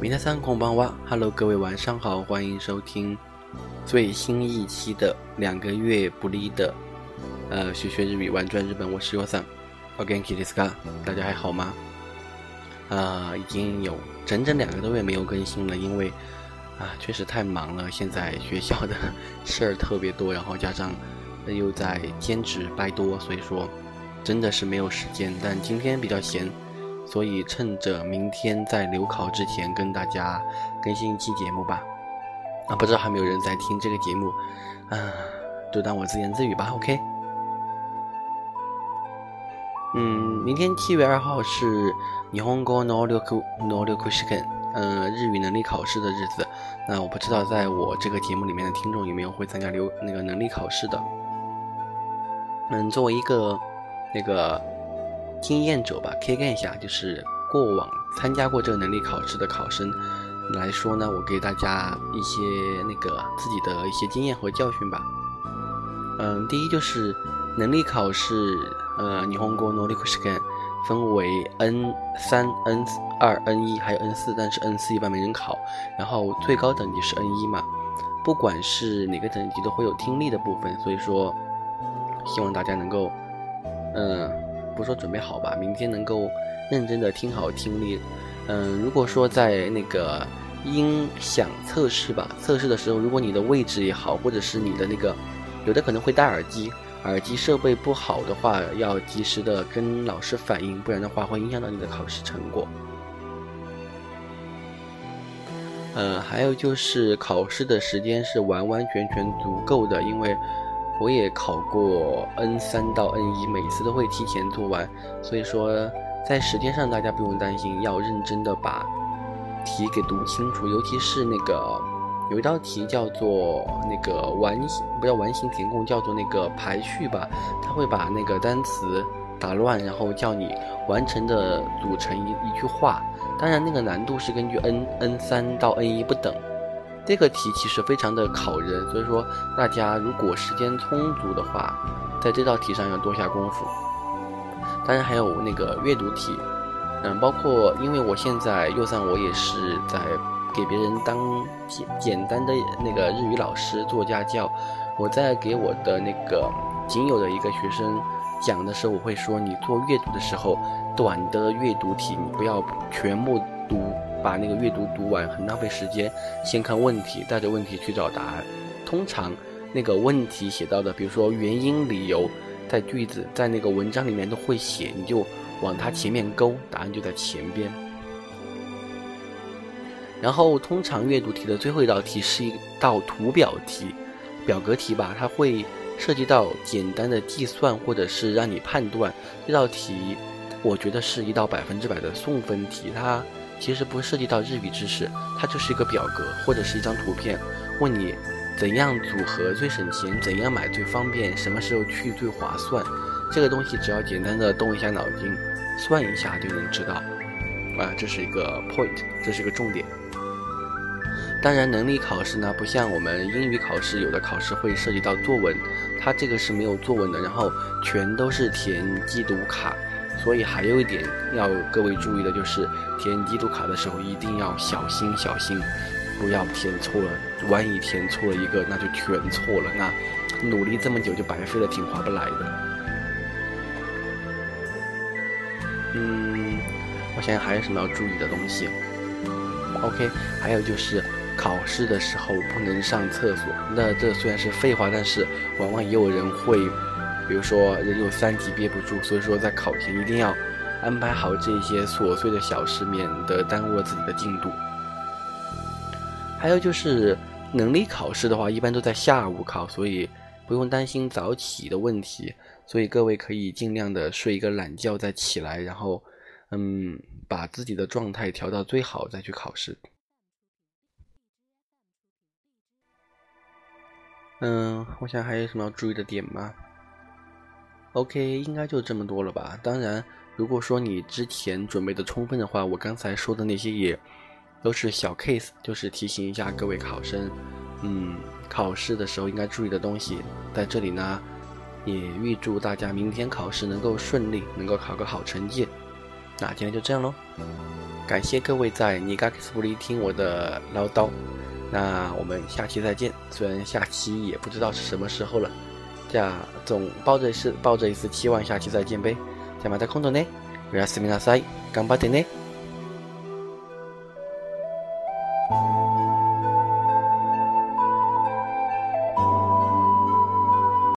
明天三空帮哇，Hello，各位晚上好，欢迎收听最新一期的两个月不离的呃学学日语玩转日本，我是 y o s a n o k k i d i s k a 大家还好吗？啊，已经有整整两个多月没有更新了，因为啊确实太忙了，现在学校的事儿特别多，然后加上又在兼职拜多，所以说真的是没有时间。但今天比较闲。所以趁着明天在留考之前，跟大家更新一期节目吧。啊，不知道还没有人在听这个节目，啊，就当我自言自语吧。OK。嗯，明天七月二号是日本語能力能力試験，嗯，日语能力考试的日子。那我不知道在我这个节目里面的听众有没有会参加留那个能力考试的。嗯，作为一个那个。经验者吧，可以看一下，就是过往参加过这个能力考试的考生来说呢，我给大家一些那个自己的一些经验和教训吧。嗯，第一就是能力考试，呃，日本語能力試験分为 N 三、N 二、N 一还有 N 四，但是 N 四一般没人考，然后最高等级是 N 一嘛。不管是哪个等级都会有听力的部分，所以说希望大家能够，嗯。不说准备好吧，明天能够认真的听好听力。嗯，如果说在那个音响测试吧，测试的时候，如果你的位置也好，或者是你的那个有的可能会戴耳机，耳机设备不好的话，要及时的跟老师反映，不然的话会影响到你的考试成果。嗯，还有就是考试的时间是完完全全足够的，因为。我也考过 N 三到 N 一，每次都会提前做完，所以说在时间上大家不用担心，要认真的把题给读清楚，尤其是那个有一道题叫做那个完，不叫完形填空，叫做那个排序吧，他会把那个单词打乱，然后叫你完成的组成一一句话，当然那个难度是根据 N N 三到 N 一不等。这个题其实非常的考人，所以说大家如果时间充足的话，在这道题上要多下功夫。当然还有那个阅读题，嗯，包括因为我现在右上我也是在给别人当简简单的那个日语老师做家教，我在给我的那个仅有的一个学生讲的时候，我会说你做阅读的时候，短的阅读题你不要全部读。把那个阅读读完很浪费时间，先看问题，带着问题去找答案。通常那个问题写到的，比如说原因、理由，在句子在那个文章里面都会写，你就往它前面勾，答案就在前边。然后通常阅读题的最后一道题是一道图表题，表格题吧，它会涉及到简单的计算或者是让你判断。这道题我觉得是一道百分之百的送分题，它。其实不涉及到日语知识，它就是一个表格或者是一张图片，问你怎样组合最省钱，怎样买最方便，什么时候去最划算。这个东西只要简单的动一下脑筋，算一下就能知道。啊，这是一个 point，这是一个重点。当然，能力考试呢，不像我们英语考试，有的考试会涉及到作文，它这个是没有作文的，然后全都是填机读卡。所以还有一点要各位注意的就是，填地图卡的时候一定要小心小心，不要填错了。万一填错了一个，那就全错了，那努力这么久就白费了，挺划不来的。嗯，我想想还有什么要注意的东西。OK，还有就是考试的时候不能上厕所。那这虽然是废话，但是往往也有人会。比如说人有三急憋不住，所以说在考前一定要安排好这些琐碎的小事，免得耽误了自己的进度。还有就是能力考试的话，一般都在下午考，所以不用担心早起的问题。所以各位可以尽量的睡一个懒觉再起来，然后嗯，把自己的状态调到最好再去考试。嗯，我想还有什么要注意的点吗？OK，应该就这么多了吧。当然，如果说你之前准备的充分的话，我刚才说的那些也都是小 case，就是提醒一下各位考生，嗯，考试的时候应该注意的东西。在这里呢，也预祝大家明天考试能够顺利，能够考个好成绩。那今天就这样喽，感谢各位在尼嘎克斯布里听我的唠叨。那我们下期再见，虽然下期也不知道是什么时候了，这总抱着是抱着一丝期望，下期再见呗。じゃまた今度ね。おやすみなさい。頑張ってね。